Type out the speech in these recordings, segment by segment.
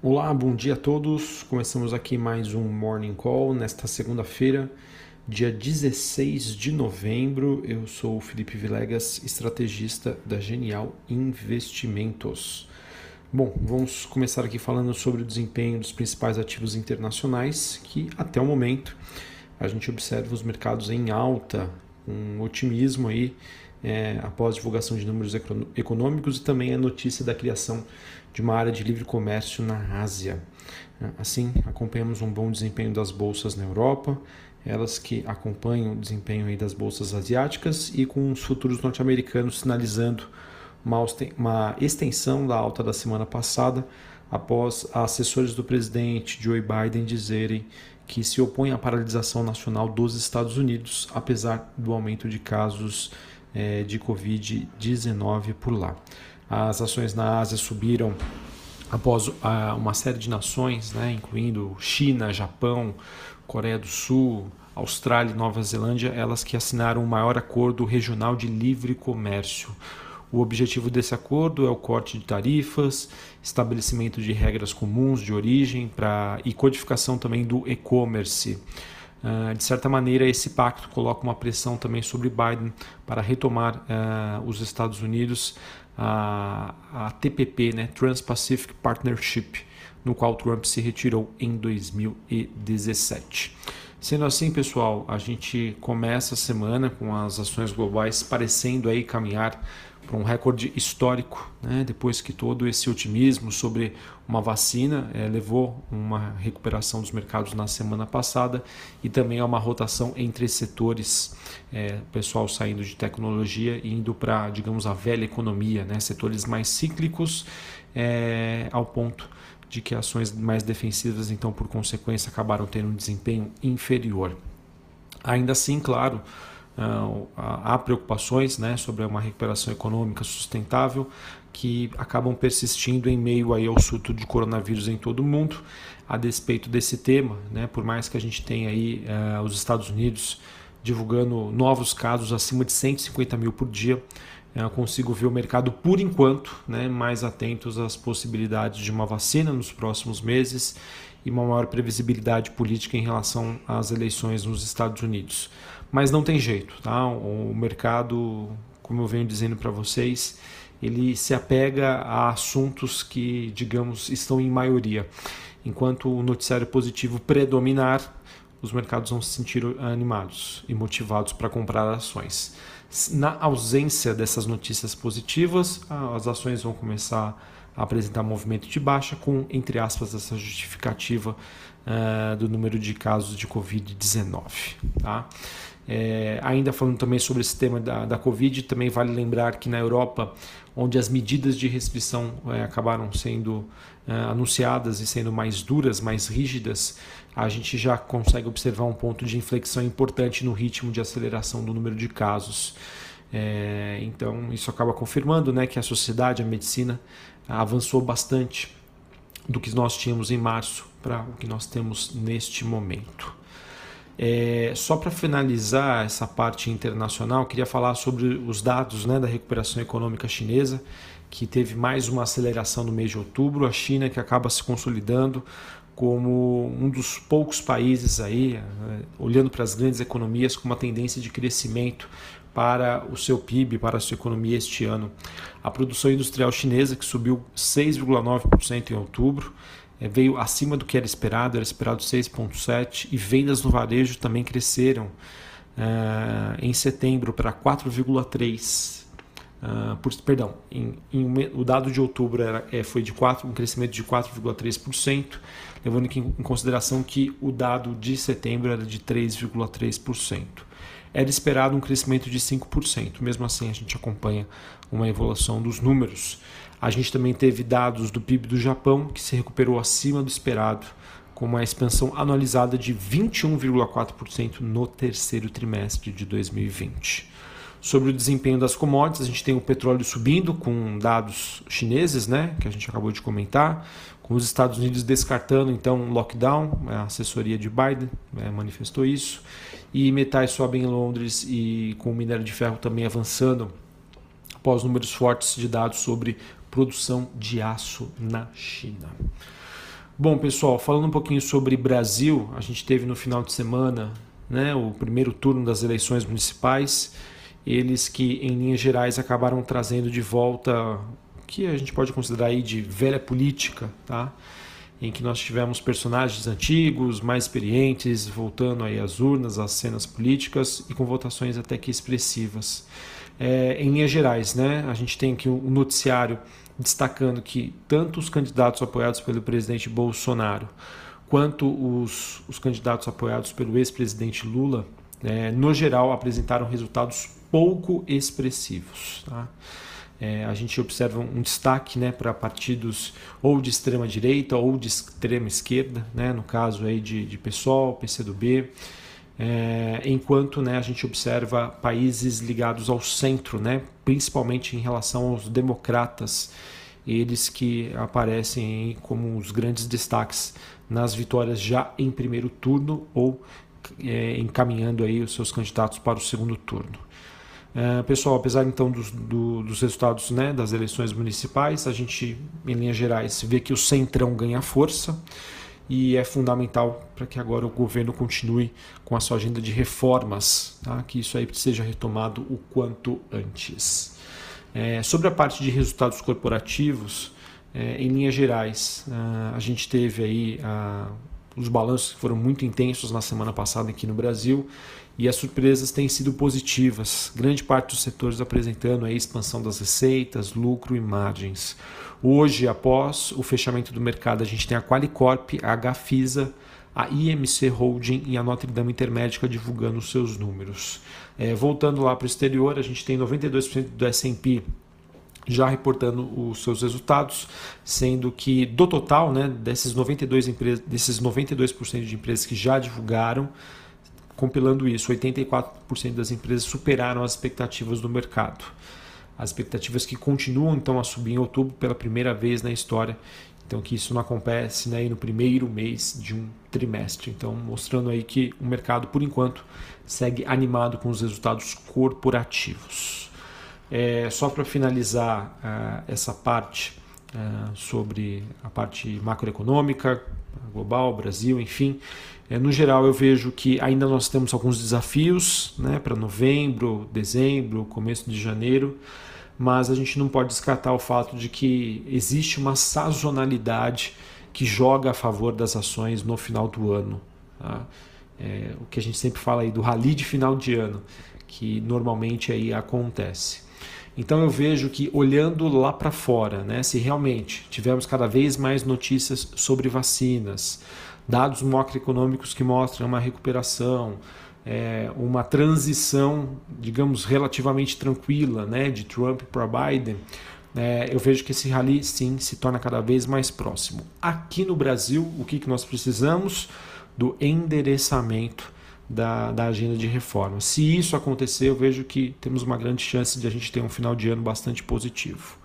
Olá, bom dia a todos. Começamos aqui mais um Morning Call nesta segunda-feira, dia 16 de novembro. Eu sou o Felipe Vilegas, estrategista da Genial Investimentos. Bom, vamos começar aqui falando sobre o desempenho dos principais ativos internacionais, que até o momento a gente observa os mercados em alta, com otimismo aí é, após divulgação de números econômicos e também a notícia da criação de uma área de livre comércio na Ásia. Assim, acompanhamos um bom desempenho das bolsas na Europa, elas que acompanham o desempenho das bolsas asiáticas e com os futuros norte-americanos sinalizando uma extensão da alta da semana passada, após assessores do presidente Joe Biden dizerem que se opõem à paralisação nacional dos Estados Unidos, apesar do aumento de casos é, de Covid-19 por lá. As ações na Ásia subiram após uma série de nações, né, incluindo China, Japão, Coreia do Sul, Austrália e Nova Zelândia, elas que assinaram o maior acordo regional de livre comércio. O objetivo desse acordo é o corte de tarifas, estabelecimento de regras comuns de origem pra, e codificação também do e-commerce. Uh, de certa maneira, esse pacto coloca uma pressão também sobre Biden para retomar uh, os Estados Unidos a, a TPP, né, Trans-Pacific Partnership, no qual Trump se retirou em 2017. Sendo assim, pessoal, a gente começa a semana com as ações globais parecendo aí caminhar para um recorde histórico, né? depois que todo esse otimismo sobre uma vacina é, levou uma recuperação dos mercados na semana passada e também a uma rotação entre setores, é, pessoal saindo de tecnologia e indo para, digamos, a velha economia, né? setores mais cíclicos, é, ao ponto de que ações mais defensivas, então, por consequência, acabaram tendo um desempenho inferior. Ainda assim, claro, há preocupações né, sobre uma recuperação econômica sustentável que acabam persistindo em meio aí ao surto de coronavírus em todo o mundo. A despeito desse tema, né, por mais que a gente tenha aí uh, os Estados Unidos divulgando novos casos acima de 150 mil por dia, eu consigo ver o mercado, por enquanto, né, mais atentos às possibilidades de uma vacina nos próximos meses e uma maior previsibilidade política em relação às eleições nos Estados Unidos mas não tem jeito, tá? O mercado, como eu venho dizendo para vocês, ele se apega a assuntos que, digamos, estão em maioria. Enquanto o noticiário positivo predominar, os mercados vão se sentir animados e motivados para comprar ações. Na ausência dessas notícias positivas, as ações vão começar a apresentar movimento de baixa, com, entre aspas, essa justificativa uh, do número de casos de Covid-19. Tá? É, ainda falando também sobre esse tema da, da Covid, também vale lembrar que na Europa, onde as medidas de restrição é, acabaram sendo é, anunciadas e sendo mais duras, mais rígidas, a gente já consegue observar um ponto de inflexão importante no ritmo de aceleração do número de casos. É, então, isso acaba confirmando né, que a sociedade, a medicina, avançou bastante do que nós tínhamos em março para o que nós temos neste momento. É, só para finalizar essa parte internacional, queria falar sobre os dados né, da recuperação econômica chinesa, que teve mais uma aceleração no mês de outubro. A China que acaba se consolidando como um dos poucos países aí, é, olhando para as grandes economias, com uma tendência de crescimento para o seu PIB, para a sua economia este ano. A produção industrial chinesa, que subiu 6,9% em outubro, é, veio acima do que era esperado, era esperado 6,7%, e vendas no varejo também cresceram é, em setembro para 4,3%. Uh, por, perdão, em, em, o dado de outubro era, é, foi de 4, um crescimento de 4,3%, levando em, em consideração que o dado de setembro era de 3,3% era esperado um crescimento de 5%. Mesmo assim, a gente acompanha uma evolução dos números. A gente também teve dados do PIB do Japão, que se recuperou acima do esperado, com uma expansão anualizada de 21,4% no terceiro trimestre de 2020. Sobre o desempenho das commodities, a gente tem o petróleo subindo com dados chineses, né, que a gente acabou de comentar, com os Estados Unidos descartando então lockdown, a assessoria de Biden né, manifestou isso, e metais sobem em Londres e com o minério de ferro também avançando após números fortes de dados sobre produção de aço na China. Bom, pessoal, falando um pouquinho sobre Brasil, a gente teve no final de semana né, o primeiro turno das eleições municipais. Eles que, em linhas gerais, acabaram trazendo de volta o que a gente pode considerar aí de velha política, tá? Em que nós tivemos personagens antigos, mais experientes, voltando aí às urnas, às cenas políticas e com votações até que expressivas. É, em linhas gerais, né, a gente tem aqui um noticiário destacando que tanto os candidatos apoiados pelo presidente Bolsonaro quanto os, os candidatos apoiados pelo ex-presidente Lula, é, no geral, apresentaram resultados pouco expressivos. Tá? É, a gente observa um destaque né, para partidos ou de extrema direita ou de extrema esquerda, né, no caso aí de, de PSOL, PCdoB, é, enquanto né, a gente observa países ligados ao centro, né, principalmente em relação aos democratas, eles que aparecem como os grandes destaques nas vitórias já em primeiro turno ou é, encaminhando aí os seus candidatos para o segundo turno. É, pessoal, apesar então dos, do, dos resultados né, das eleições municipais, a gente, em linhas gerais, vê que o centrão ganha força e é fundamental para que agora o governo continue com a sua agenda de reformas, tá? que isso aí seja retomado o quanto antes. É, sobre a parte de resultados corporativos, é, em linhas gerais, a, gente teve aí a, os balanços foram muito intensos na semana passada aqui no Brasil e as surpresas têm sido positivas. Grande parte dos setores apresentando a expansão das receitas, lucro e margens. Hoje, após o fechamento do mercado, a gente tem a Qualicorp, a Gafisa, a IMC Holding e a Notre Dame Intermédica divulgando os seus números. É, voltando lá para o exterior, a gente tem 92% do S&P já reportando os seus resultados, sendo que do total, né, desses 92 empresas, desses 92% de empresas que já divulgaram, compilando isso, 84% das empresas superaram as expectativas do mercado. As expectativas que continuam então a subir em outubro pela primeira vez na história. Então que isso não acontece né, no primeiro mês de um trimestre. Então mostrando aí que o mercado por enquanto segue animado com os resultados corporativos. É, só para finalizar uh, essa parte uh, sobre a parte macroeconômica, global, Brasil, enfim, é, no geral, eu vejo que ainda nós temos alguns desafios né, para novembro, dezembro, começo de janeiro, mas a gente não pode descartar o fato de que existe uma sazonalidade que joga a favor das ações no final do ano. Tá? É, o que a gente sempre fala aí do rally de final de ano, que normalmente aí acontece. Então eu vejo que olhando lá para fora, né, se realmente tivermos cada vez mais notícias sobre vacinas, dados macroeconômicos que mostram uma recuperação, é, uma transição, digamos, relativamente tranquila né, de Trump para Biden, é, eu vejo que esse rally sim se torna cada vez mais próximo. Aqui no Brasil, o que, que nós precisamos? Do endereçamento da, da agenda de reforma. Se isso acontecer, eu vejo que temos uma grande chance de a gente ter um final de ano bastante positivo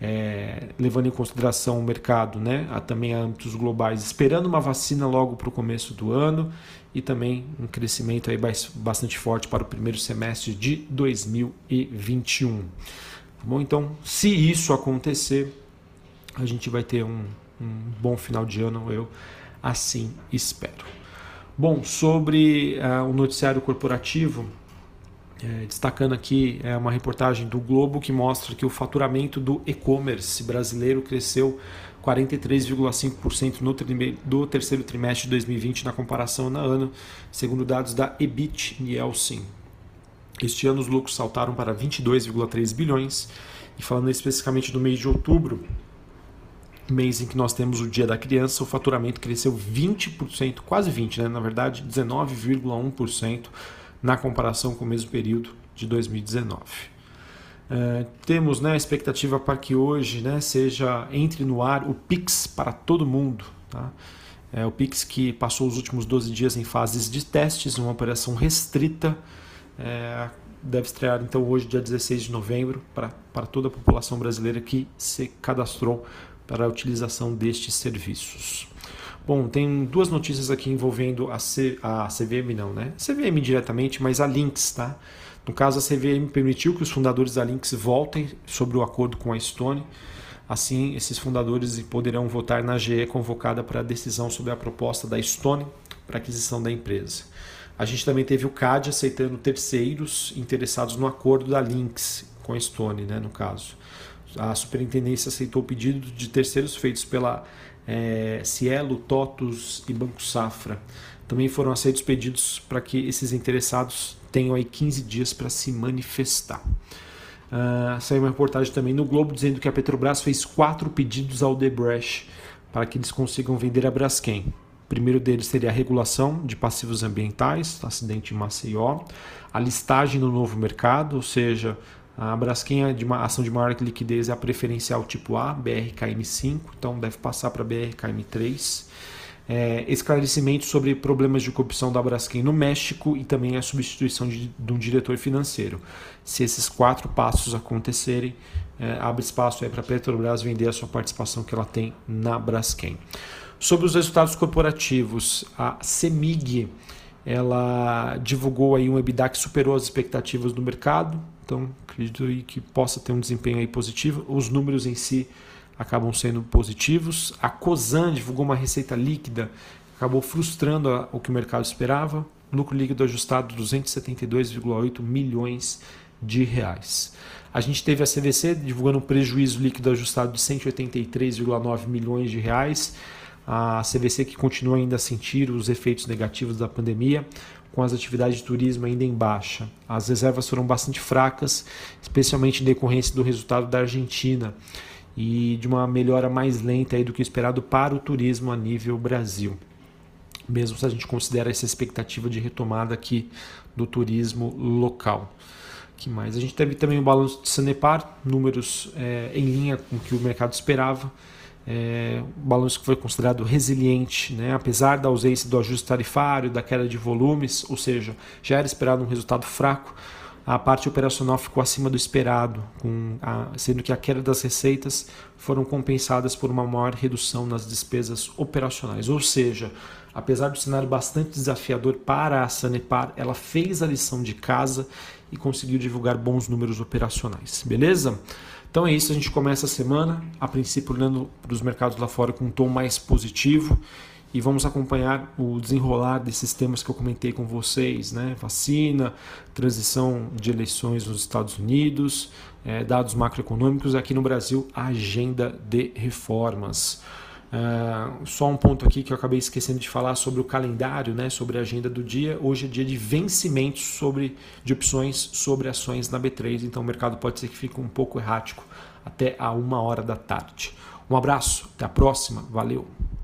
é, levando em consideração o mercado, né, a, também a âmbitos globais, esperando uma vacina logo para o começo do ano e também um crescimento aí bastante forte para o primeiro semestre de 2021. Tá bom, então, se isso acontecer, a gente vai ter um, um bom final de ano, eu assim espero. Bom, sobre uh, o noticiário corporativo, é, destacando aqui é uma reportagem do Globo que mostra que o faturamento do e-commerce brasileiro cresceu 43,5% no do terceiro trimestre de 2020 na comparação na ano, segundo dados da EBIT Nielsen. Este ano os lucros saltaram para 22,3 bilhões e falando especificamente do mês de outubro, mês em que nós temos o Dia da Criança, o faturamento cresceu 20%, quase 20, né? na verdade 19,1% na comparação com o mesmo período de 2019. É, temos né, a expectativa para que hoje né, seja entre no ar o Pix para todo mundo. Tá? É, o Pix que passou os últimos 12 dias em fases de testes, uma operação restrita, é, deve estrear então hoje, dia 16 de novembro, para, para toda a população brasileira que se cadastrou para a utilização destes serviços. Bom, tem duas notícias aqui envolvendo a, C, a CVM, não, né? CVM diretamente, mas a Lynx, tá? No caso, a CVM permitiu que os fundadores da Lynx voltem sobre o acordo com a Stone. Assim, esses fundadores poderão votar na GE convocada para a decisão sobre a proposta da Stone para aquisição da empresa. A gente também teve o CAD aceitando terceiros interessados no acordo da Lynx com a Stone, né, no caso. A superintendência aceitou o pedido de terceiros feitos pela é, Cielo, TOTUS e Banco Safra. Também foram aceitos pedidos para que esses interessados tenham aí 15 dias para se manifestar. Uh, saiu uma reportagem também no Globo dizendo que a Petrobras fez quatro pedidos ao Debrecht para que eles consigam vender a Braskem. O primeiro deles seria a regulação de passivos ambientais, acidente em Maceió, a listagem no novo mercado, ou seja, a Braskem é de uma ação de maior liquidez é a preferencial tipo A, BRKM5, então deve passar para BRKM3. É, esclarecimentos sobre problemas de corrupção da Braskem no México e também a substituição de, de um diretor financeiro. Se esses quatro passos acontecerem, é, abre espaço para a Petrobras vender a sua participação que ela tem na Braskem. Sobre os resultados corporativos, a CEMIG ela divulgou aí um EBITDA que superou as expectativas do mercado, então, acredito que possa ter um desempenho aí positivo. Os números em si acabam sendo positivos. A Cosan divulgou uma receita líquida, acabou frustrando o que o mercado esperava. Lucro líquido ajustado 272,8 milhões de reais. A gente teve a CVC divulgando um prejuízo líquido ajustado de 183,9 milhões de reais. A CVC que continua ainda a sentir os efeitos negativos da pandemia com as atividades de turismo ainda em baixa. As reservas foram bastante fracas, especialmente em decorrência do resultado da Argentina e de uma melhora mais lenta do que esperado para o turismo a nível Brasil. Mesmo se a gente considera essa expectativa de retomada aqui do turismo local. que mais? A gente teve também o balanço de Sanepar, números é, em linha com o que o mercado esperava é, um balanço que foi considerado resiliente, né? apesar da ausência do ajuste tarifário, da queda de volumes, ou seja, já era esperado um resultado fraco, a parte operacional ficou acima do esperado, a, sendo que a queda das receitas foram compensadas por uma maior redução nas despesas operacionais. Ou seja, apesar do cenário bastante desafiador para a Sanepar, ela fez a lição de casa e conseguiu divulgar bons números operacionais. Beleza? Então é isso, a gente começa a semana, a princípio olhando para os mercados lá fora com um tom mais positivo e vamos acompanhar o desenrolar desses temas que eu comentei com vocês, né? Vacina, transição de eleições nos Estados Unidos, é, dados macroeconômicos, aqui no Brasil, agenda de reformas. Uh, só um ponto aqui que eu acabei esquecendo de falar sobre o calendário, né, sobre a agenda do dia. Hoje é dia de vencimentos sobre, de opções sobre ações na B3, então o mercado pode ser que fique um pouco errático até a uma hora da tarde. Um abraço, até a próxima, valeu!